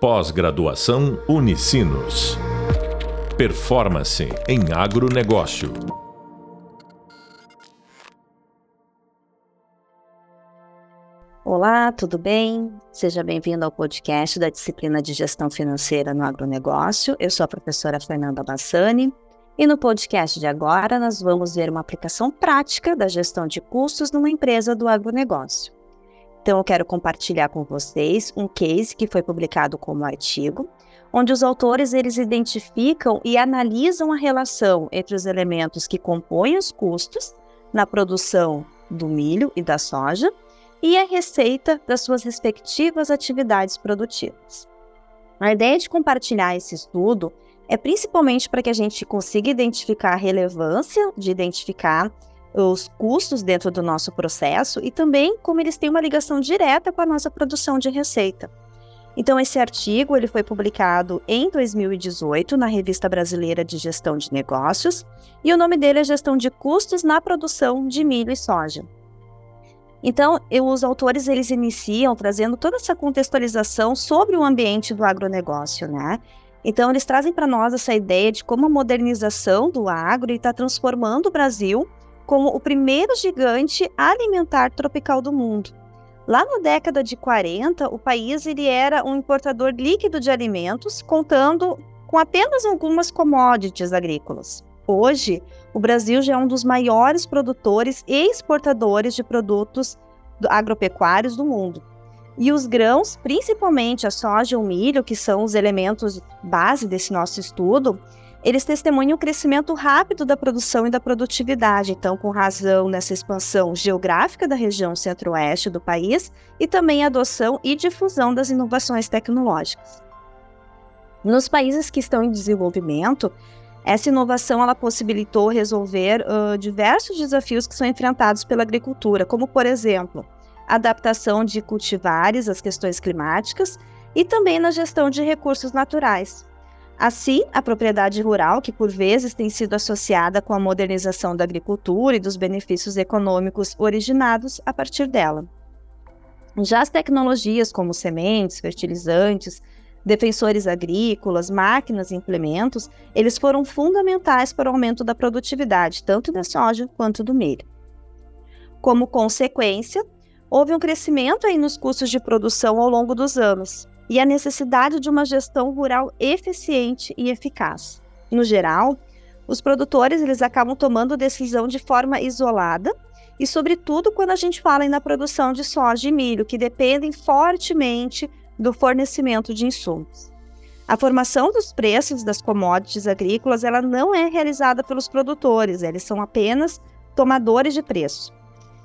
Pós-graduação Unicinos. Performance em agronegócio. Olá, tudo bem? Seja bem-vindo ao podcast da disciplina de Gestão Financeira no Agronegócio. Eu sou a professora Fernanda Bassani e no podcast de agora nós vamos ver uma aplicação prática da gestão de custos numa empresa do agronegócio. Então, eu quero compartilhar com vocês um case que foi publicado como artigo, onde os autores eles identificam e analisam a relação entre os elementos que compõem os custos na produção do milho e da soja e a receita das suas respectivas atividades produtivas. A ideia de compartilhar esse estudo é principalmente para que a gente consiga identificar a relevância de identificar os custos dentro do nosso processo e também como eles têm uma ligação direta com a nossa produção de receita. Então esse artigo ele foi publicado em 2018 na Revista Brasileira de Gestão de Negócios e o nome dele é Gestão de Custos na Produção de Milho e Soja. Então, os autores eles iniciam trazendo toda essa contextualização sobre o ambiente do agronegócio, né? Então, eles trazem para nós essa ideia de como a modernização do agro está transformando o Brasil como o primeiro gigante alimentar tropical do mundo. Lá na década de 40, o país ele era um importador líquido de alimentos, contando com apenas algumas commodities agrícolas. Hoje, o Brasil já é um dos maiores produtores e exportadores de produtos agropecuários do mundo. E os grãos, principalmente a soja e o milho, que são os elementos base desse nosso estudo, eles testemunham o crescimento rápido da produção e da produtividade, então, com razão nessa expansão geográfica da região centro-oeste do país e também a adoção e difusão das inovações tecnológicas. Nos países que estão em desenvolvimento, essa inovação ela possibilitou resolver uh, diversos desafios que são enfrentados pela agricultura, como, por exemplo, a adaptação de cultivares às questões climáticas e também na gestão de recursos naturais, Assim, a propriedade rural, que por vezes tem sido associada com a modernização da agricultura e dos benefícios econômicos originados a partir dela. Já as tecnologias como sementes, fertilizantes, defensores agrícolas, máquinas e implementos, eles foram fundamentais para o aumento da produtividade, tanto da soja quanto do milho. Como consequência, houve um crescimento aí nos custos de produção ao longo dos anos, e a necessidade de uma gestão rural eficiente e eficaz. No geral, os produtores eles acabam tomando decisão de forma isolada e, sobretudo, quando a gente fala na produção de soja e milho, que dependem fortemente do fornecimento de insumos. A formação dos preços das commodities agrícolas ela não é realizada pelos produtores, eles são apenas tomadores de preço.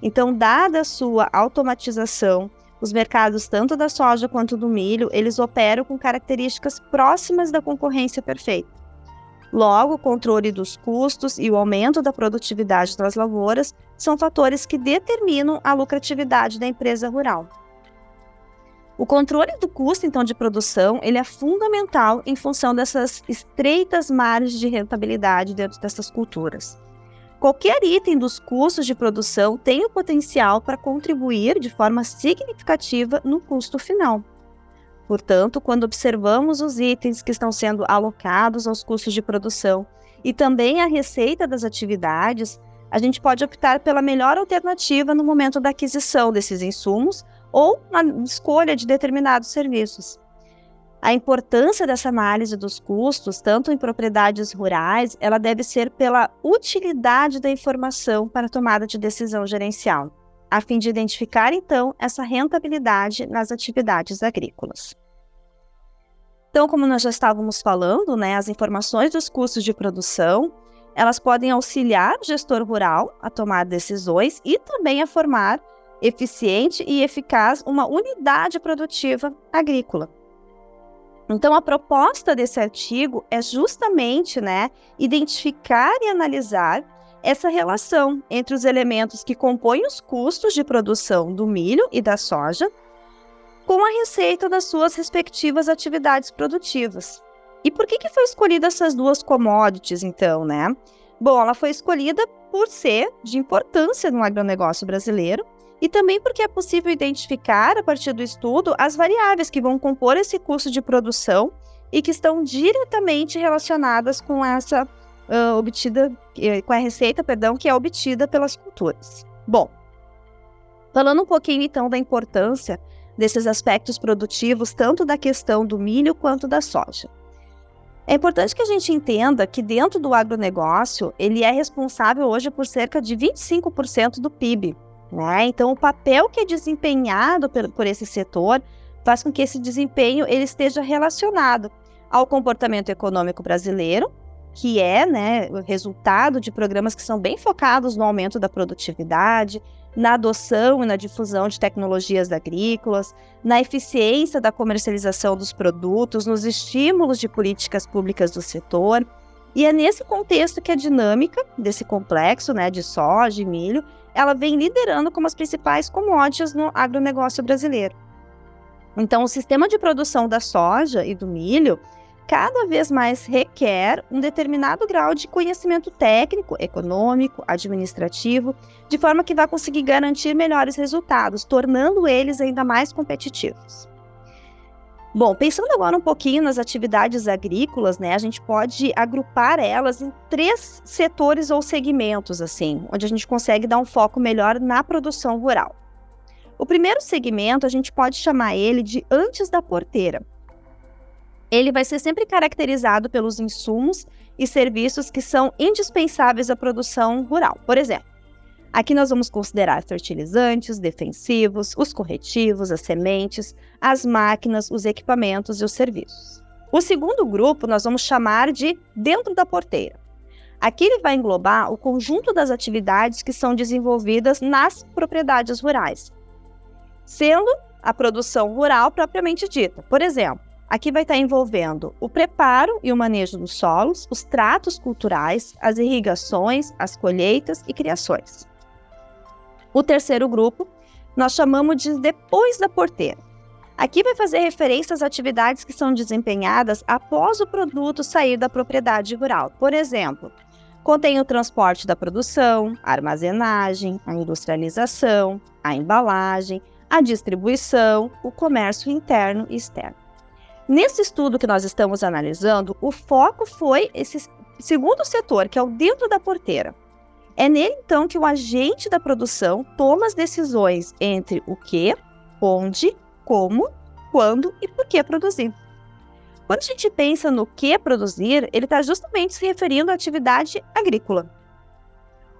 Então, dada a sua automatização os mercados tanto da soja quanto do milho, eles operam com características próximas da concorrência perfeita. Logo, o controle dos custos e o aumento da produtividade das lavouras são fatores que determinam a lucratividade da empresa rural. O controle do custo, então, de produção, ele é fundamental em função dessas estreitas margens de rentabilidade dentro dessas culturas. Qualquer item dos custos de produção tem o potencial para contribuir de forma significativa no custo final. Portanto, quando observamos os itens que estão sendo alocados aos custos de produção e também a receita das atividades, a gente pode optar pela melhor alternativa no momento da aquisição desses insumos ou na escolha de determinados serviços. A importância dessa análise dos custos, tanto em propriedades rurais, ela deve ser pela utilidade da informação para tomada de decisão gerencial, a fim de identificar então essa rentabilidade nas atividades agrícolas. Então, como nós já estávamos falando, né, as informações dos custos de produção, elas podem auxiliar o gestor rural a tomar decisões e também a formar eficiente e eficaz uma unidade produtiva agrícola. Então, a proposta desse artigo é justamente né, identificar e analisar essa relação entre os elementos que compõem os custos de produção do milho e da soja com a receita das suas respectivas atividades produtivas. E por que, que foi escolhida essas duas commodities, então, né? Bom, ela foi escolhida por ser de importância no agronegócio brasileiro e também porque é possível identificar, a partir do estudo, as variáveis que vão compor esse custo de produção e que estão diretamente relacionadas com essa uh, obtida, com a receita, perdão, que é obtida pelas culturas. Bom, falando um pouquinho então da importância desses aspectos produtivos, tanto da questão do milho quanto da soja. É importante que a gente entenda que dentro do agronegócio, ele é responsável hoje por cerca de 25% do PIB. Né? Então, o papel que é desempenhado por, por esse setor faz com que esse desempenho ele esteja relacionado ao comportamento econômico brasileiro, que é né, resultado de programas que são bem focados no aumento da produtividade, na adoção e na difusão de tecnologias agrícolas, na eficiência da comercialização dos produtos, nos estímulos de políticas públicas do setor. E é nesse contexto que a dinâmica desse complexo né, de soja e milho, ela vem liderando como as principais commodities no agronegócio brasileiro. Então, o sistema de produção da soja e do milho cada vez mais requer um determinado grau de conhecimento técnico, econômico, administrativo, de forma que vai conseguir garantir melhores resultados, tornando eles ainda mais competitivos. Bom, pensando agora um pouquinho nas atividades agrícolas, né, a gente pode agrupar elas em três setores ou segmentos, assim, onde a gente consegue dar um foco melhor na produção rural. O primeiro segmento a gente pode chamar ele de antes da porteira, ele vai ser sempre caracterizado pelos insumos e serviços que são indispensáveis à produção rural. Por exemplo, aqui nós vamos considerar fertilizantes, defensivos, os corretivos, as sementes, as máquinas, os equipamentos e os serviços. O segundo grupo nós vamos chamar de dentro da porteira. Aqui ele vai englobar o conjunto das atividades que são desenvolvidas nas propriedades rurais, sendo a produção rural propriamente dita. Por exemplo, Aqui vai estar envolvendo o preparo e o manejo dos solos, os tratos culturais, as irrigações, as colheitas e criações. O terceiro grupo nós chamamos de depois da porteira. Aqui vai fazer referência às atividades que são desempenhadas após o produto sair da propriedade rural. Por exemplo, contém o transporte da produção, a armazenagem, a industrialização, a embalagem, a distribuição, o comércio interno e externo. Nesse estudo que nós estamos analisando, o foco foi esse segundo setor, que é o dentro da porteira. É nele, então, que o agente da produção toma as decisões entre o que, onde, como, quando e por que produzir. Quando a gente pensa no que produzir, ele está justamente se referindo à atividade agrícola.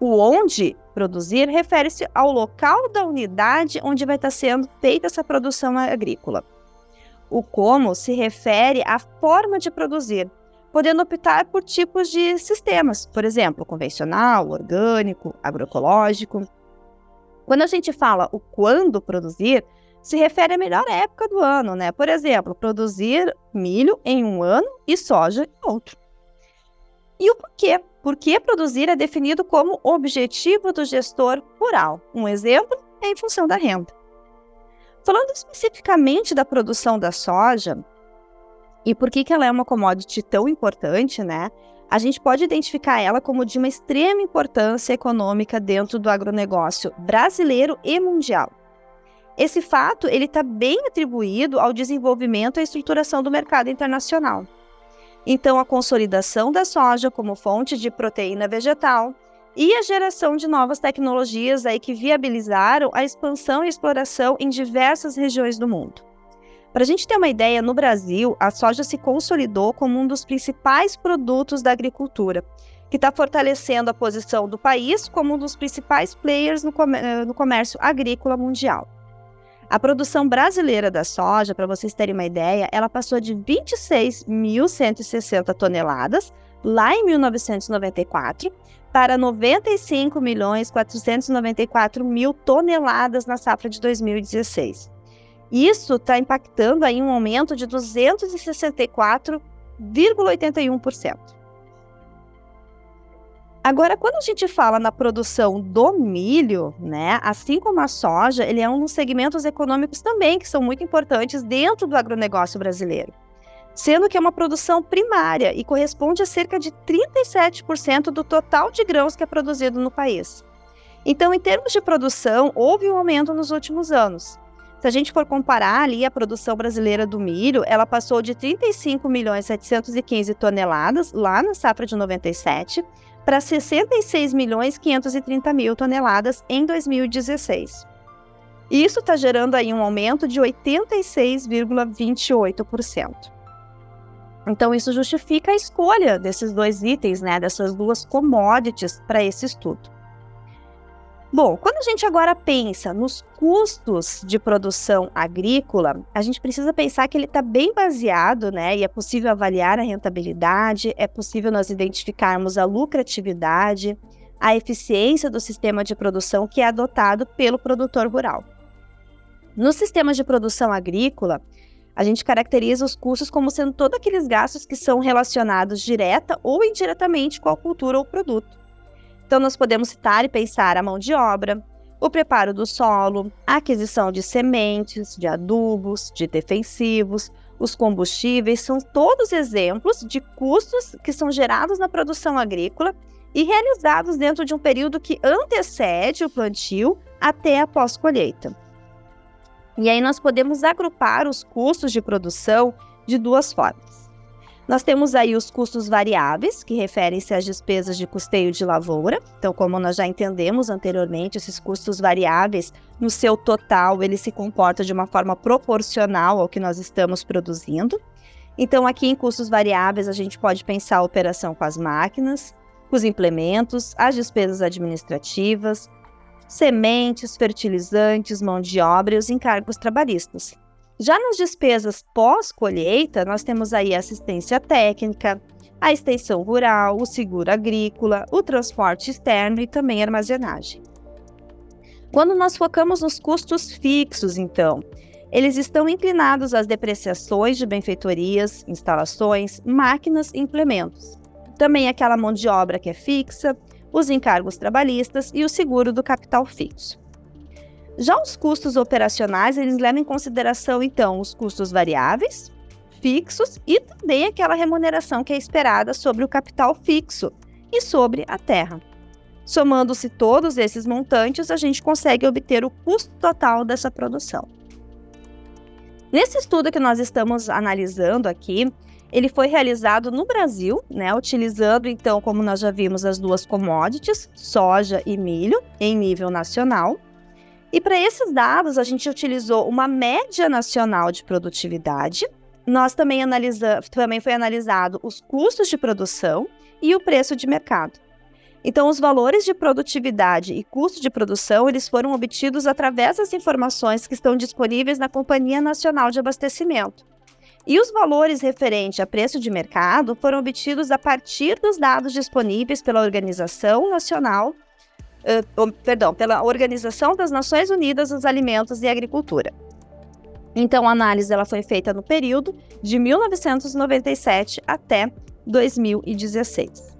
O onde produzir refere-se ao local da unidade onde vai estar sendo feita essa produção agrícola. O como se refere à forma de produzir, podendo optar por tipos de sistemas, por exemplo, convencional, orgânico, agroecológico. Quando a gente fala o quando produzir, se refere à melhor época do ano, né? Por exemplo, produzir milho em um ano e soja em outro. E o porquê? Porque produzir é definido como objetivo do gestor rural. Um exemplo é em função da renda. Falando especificamente da produção da soja e por que, que ela é uma commodity tão importante, né? A gente pode identificar ela como de uma extrema importância econômica dentro do agronegócio brasileiro e mundial. Esse fato ele está bem atribuído ao desenvolvimento e estruturação do mercado internacional. Então, a consolidação da soja como fonte de proteína vegetal, e a geração de novas tecnologias aí que viabilizaram a expansão e exploração em diversas regiões do mundo. Para a gente ter uma ideia, no Brasil, a soja se consolidou como um dos principais produtos da agricultura, que está fortalecendo a posição do país como um dos principais players no, eh, no comércio agrícola mundial. A produção brasileira da soja, para vocês terem uma ideia, ela passou de 26.160 toneladas lá em 1994 para 95 milhões 494 mil toneladas na safra de 2016. Isso está impactando aí um aumento de 264,81%. Agora, quando a gente fala na produção do milho, né, assim como a soja, ele é um dos segmentos econômicos também que são muito importantes dentro do agronegócio brasileiro sendo que é uma produção primária e corresponde a cerca de 37% do total de grãos que é produzido no país. Então, em termos de produção, houve um aumento nos últimos anos. Se a gente for comparar ali a produção brasileira do milho, ela passou de 35 milhões 715 toneladas lá na safra de 97 para 66 milhões 530 mil toneladas em 2016. Isso está gerando aí um aumento de 86,28%. Então, isso justifica a escolha desses dois itens, né, dessas duas commodities para esse estudo. Bom, quando a gente agora pensa nos custos de produção agrícola, a gente precisa pensar que ele está bem baseado, né? E é possível avaliar a rentabilidade, é possível nós identificarmos a lucratividade, a eficiência do sistema de produção que é adotado pelo produtor rural. No sistema de produção agrícola, a gente caracteriza os custos como sendo todos aqueles gastos que são relacionados direta ou indiretamente com a cultura ou produto. Então, nós podemos citar e pensar a mão de obra, o preparo do solo, a aquisição de sementes, de adubos, de defensivos, os combustíveis, são todos exemplos de custos que são gerados na produção agrícola e realizados dentro de um período que antecede o plantio até a pós-colheita. E aí nós podemos agrupar os custos de produção de duas formas. Nós temos aí os custos variáveis, que referem-se às despesas de custeio de lavoura. Então, como nós já entendemos anteriormente, esses custos variáveis, no seu total, ele se comporta de uma forma proporcional ao que nós estamos produzindo. Então, aqui em custos variáveis, a gente pode pensar a operação com as máquinas, os implementos, as despesas administrativas, sementes, fertilizantes, mão de obra e os encargos trabalhistas. Já nas despesas pós-colheita, nós temos aí assistência técnica, a extensão rural, o seguro agrícola, o transporte externo e também a armazenagem. Quando nós focamos nos custos fixos, então, eles estão inclinados às depreciações de benfeitorias, instalações, máquinas e implementos. Também aquela mão de obra que é fixa, os encargos trabalhistas e o seguro do capital fixo. Já os custos operacionais, eles levam em consideração, então, os custos variáveis, fixos e também aquela remuneração que é esperada sobre o capital fixo e sobre a terra. Somando-se todos esses montantes, a gente consegue obter o custo total dessa produção. Nesse estudo que nós estamos analisando aqui, ele foi realizado no Brasil, né, utilizando então, como nós já vimos, as duas commodities, soja e milho, em nível nacional. E para esses dados, a gente utilizou uma média nacional de produtividade. Nós também analisamos, também foi analisado os custos de produção e o preço de mercado. Então, os valores de produtividade e custo de produção, eles foram obtidos através das informações que estão disponíveis na Companhia Nacional de Abastecimento. E os valores referentes a preço de mercado foram obtidos a partir dos dados disponíveis pela Organização Nacional uh, perdão, pela Organização das Nações Unidas dos Alimentos e Agricultura. Então, a análise ela foi feita no período de 1997 até 2016.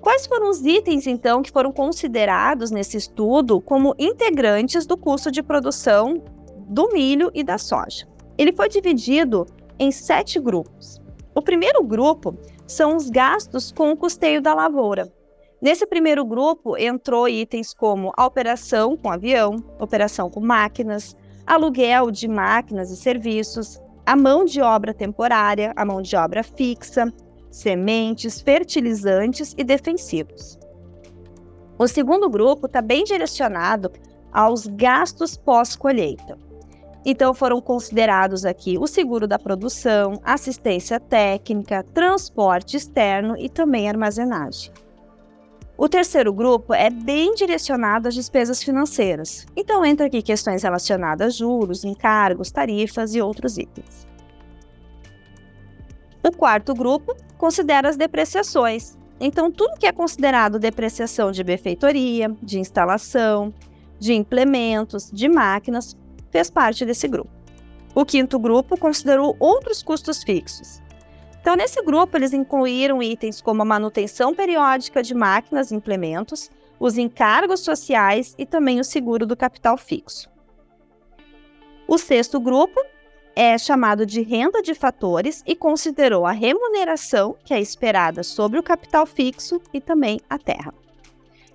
Quais foram os itens, então, que foram considerados nesse estudo como integrantes do custo de produção do milho e da soja? Ele foi dividido em sete grupos. O primeiro grupo são os gastos com o custeio da lavoura, Nesse primeiro grupo entrou itens como a operação com avião, operação com máquinas, aluguel de máquinas e serviços, a mão de obra temporária, a mão de obra fixa, sementes, fertilizantes e defensivos. O segundo grupo está bem direcionado aos gastos pós-colheita. Então foram considerados aqui o seguro da produção, assistência técnica, transporte externo e também armazenagem. O terceiro grupo é bem direcionado às despesas financeiras. Então entra aqui questões relacionadas a juros, encargos, tarifas e outros itens. O quarto grupo considera as depreciações. Então, tudo que é considerado depreciação de benfeitoria, de instalação, de implementos, de máquinas, fez parte desse grupo. O quinto grupo considerou outros custos fixos, então, nesse grupo, eles incluíram itens como a manutenção periódica de máquinas e implementos, os encargos sociais e também o seguro do capital fixo. O sexto grupo é chamado de renda de fatores e considerou a remuneração que é esperada sobre o capital fixo e também a terra.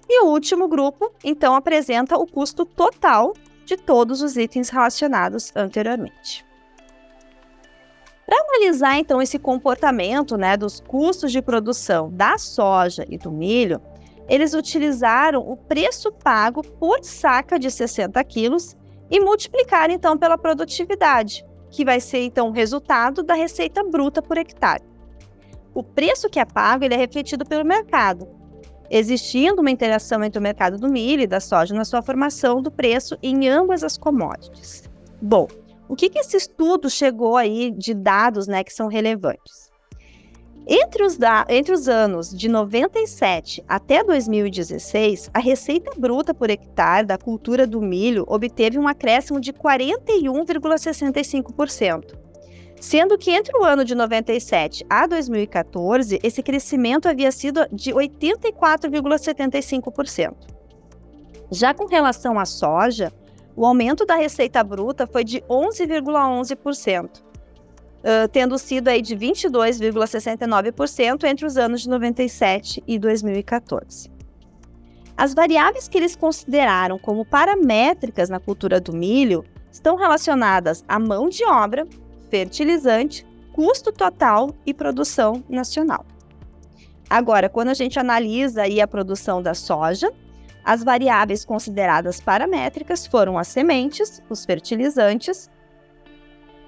E o último grupo, então, apresenta o custo total de todos os itens relacionados anteriormente. Para analisar então esse comportamento né, dos custos de produção da soja e do milho, eles utilizaram o preço pago por saca de 60 quilos e multiplicaram então pela produtividade, que vai ser então o resultado da receita bruta por hectare. O preço que é pago ele é refletido pelo mercado, existindo uma interação entre o mercado do milho e da soja na sua formação do preço em ambas as commodities. Bom, o que, que esse estudo chegou aí de dados né, que são relevantes? Entre os, entre os anos de 97 até 2016, a receita bruta por hectare da cultura do milho obteve um acréscimo de 41,65% sendo que entre o ano de 97 a 2014, esse crescimento havia sido de 84,75%. Já com relação à soja, o aumento da receita bruta foi de 11,11%, uh, tendo sido aí de 22,69% entre os anos de 97 e 2014. As variáveis que eles consideraram como paramétricas na cultura do milho estão relacionadas à mão de obra, fertilizante, custo total e produção nacional. Agora, quando a gente analisa aí a produção da soja, as variáveis consideradas paramétricas foram as sementes, os fertilizantes,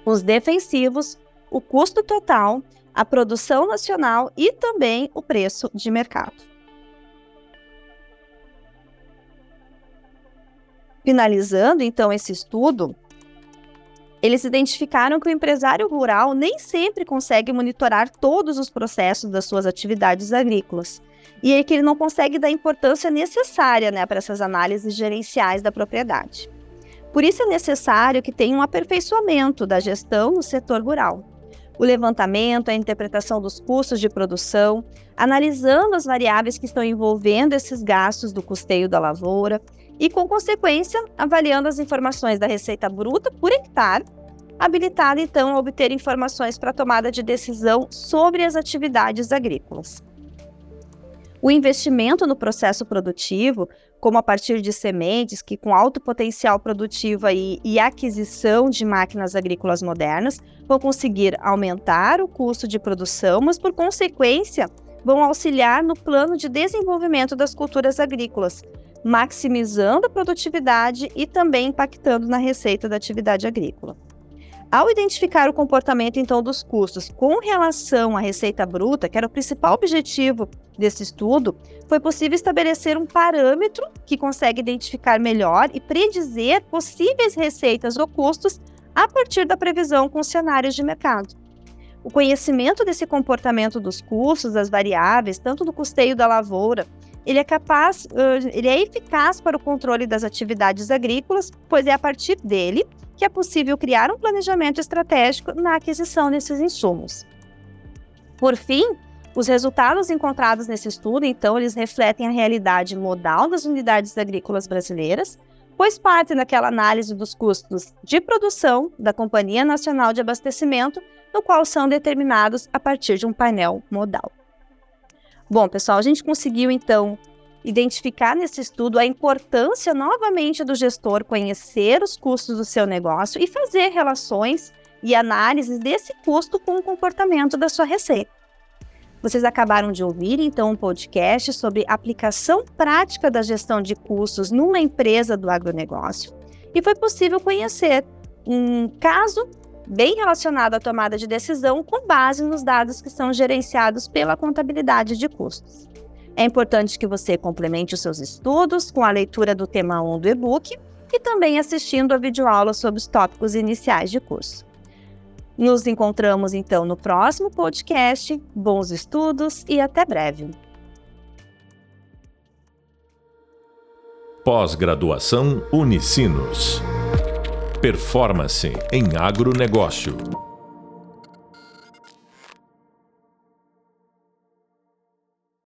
os defensivos, o custo total, a produção nacional e também o preço de mercado. Finalizando então esse estudo, eles identificaram que o empresário rural nem sempre consegue monitorar todos os processos das suas atividades agrícolas. E é que ele não consegue dar importância necessária né, para essas análises gerenciais da propriedade. Por isso é necessário que tenha um aperfeiçoamento da gestão no setor rural. O levantamento, a interpretação dos custos de produção, analisando as variáveis que estão envolvendo esses gastos do custeio da lavoura, e, com consequência, avaliando as informações da receita bruta por hectare, habilitada então a obter informações para tomada de decisão sobre as atividades agrícolas. O investimento no processo produtivo, como a partir de sementes que com alto potencial produtivo aí, e aquisição de máquinas agrícolas modernas, vão conseguir aumentar o custo de produção, mas por consequência vão auxiliar no plano de desenvolvimento das culturas agrícolas, maximizando a produtividade e também impactando na receita da atividade agrícola. Ao identificar o comportamento então dos custos com relação à receita bruta, que era o principal objetivo desse estudo, foi possível estabelecer um parâmetro que consegue identificar melhor e predizer possíveis receitas ou custos a partir da previsão com cenários de mercado. O conhecimento desse comportamento dos custos, das variáveis, tanto do custeio da lavoura ele é capaz, ele é eficaz para o controle das atividades agrícolas, pois é a partir dele que é possível criar um planejamento estratégico na aquisição desses insumos. Por fim, os resultados encontrados nesse estudo, então, eles refletem a realidade modal das unidades agrícolas brasileiras, pois partem daquela análise dos custos de produção da Companhia Nacional de Abastecimento, no qual são determinados a partir de um painel modal. Bom, pessoal, a gente conseguiu então identificar nesse estudo a importância novamente do gestor conhecer os custos do seu negócio e fazer relações e análises desse custo com o comportamento da sua receita. Vocês acabaram de ouvir então um podcast sobre aplicação prática da gestão de custos numa empresa do agronegócio e foi possível conhecer um caso bem relacionado à tomada de decisão com base nos dados que são gerenciados pela contabilidade de custos. É importante que você complemente os seus estudos com a leitura do tema 1 do e-book e também assistindo a videoaula sobre os tópicos iniciais de curso. Nos encontramos então no próximo podcast. Bons estudos e até breve. Pós-graduação Unicinos. Performance em agronegócio.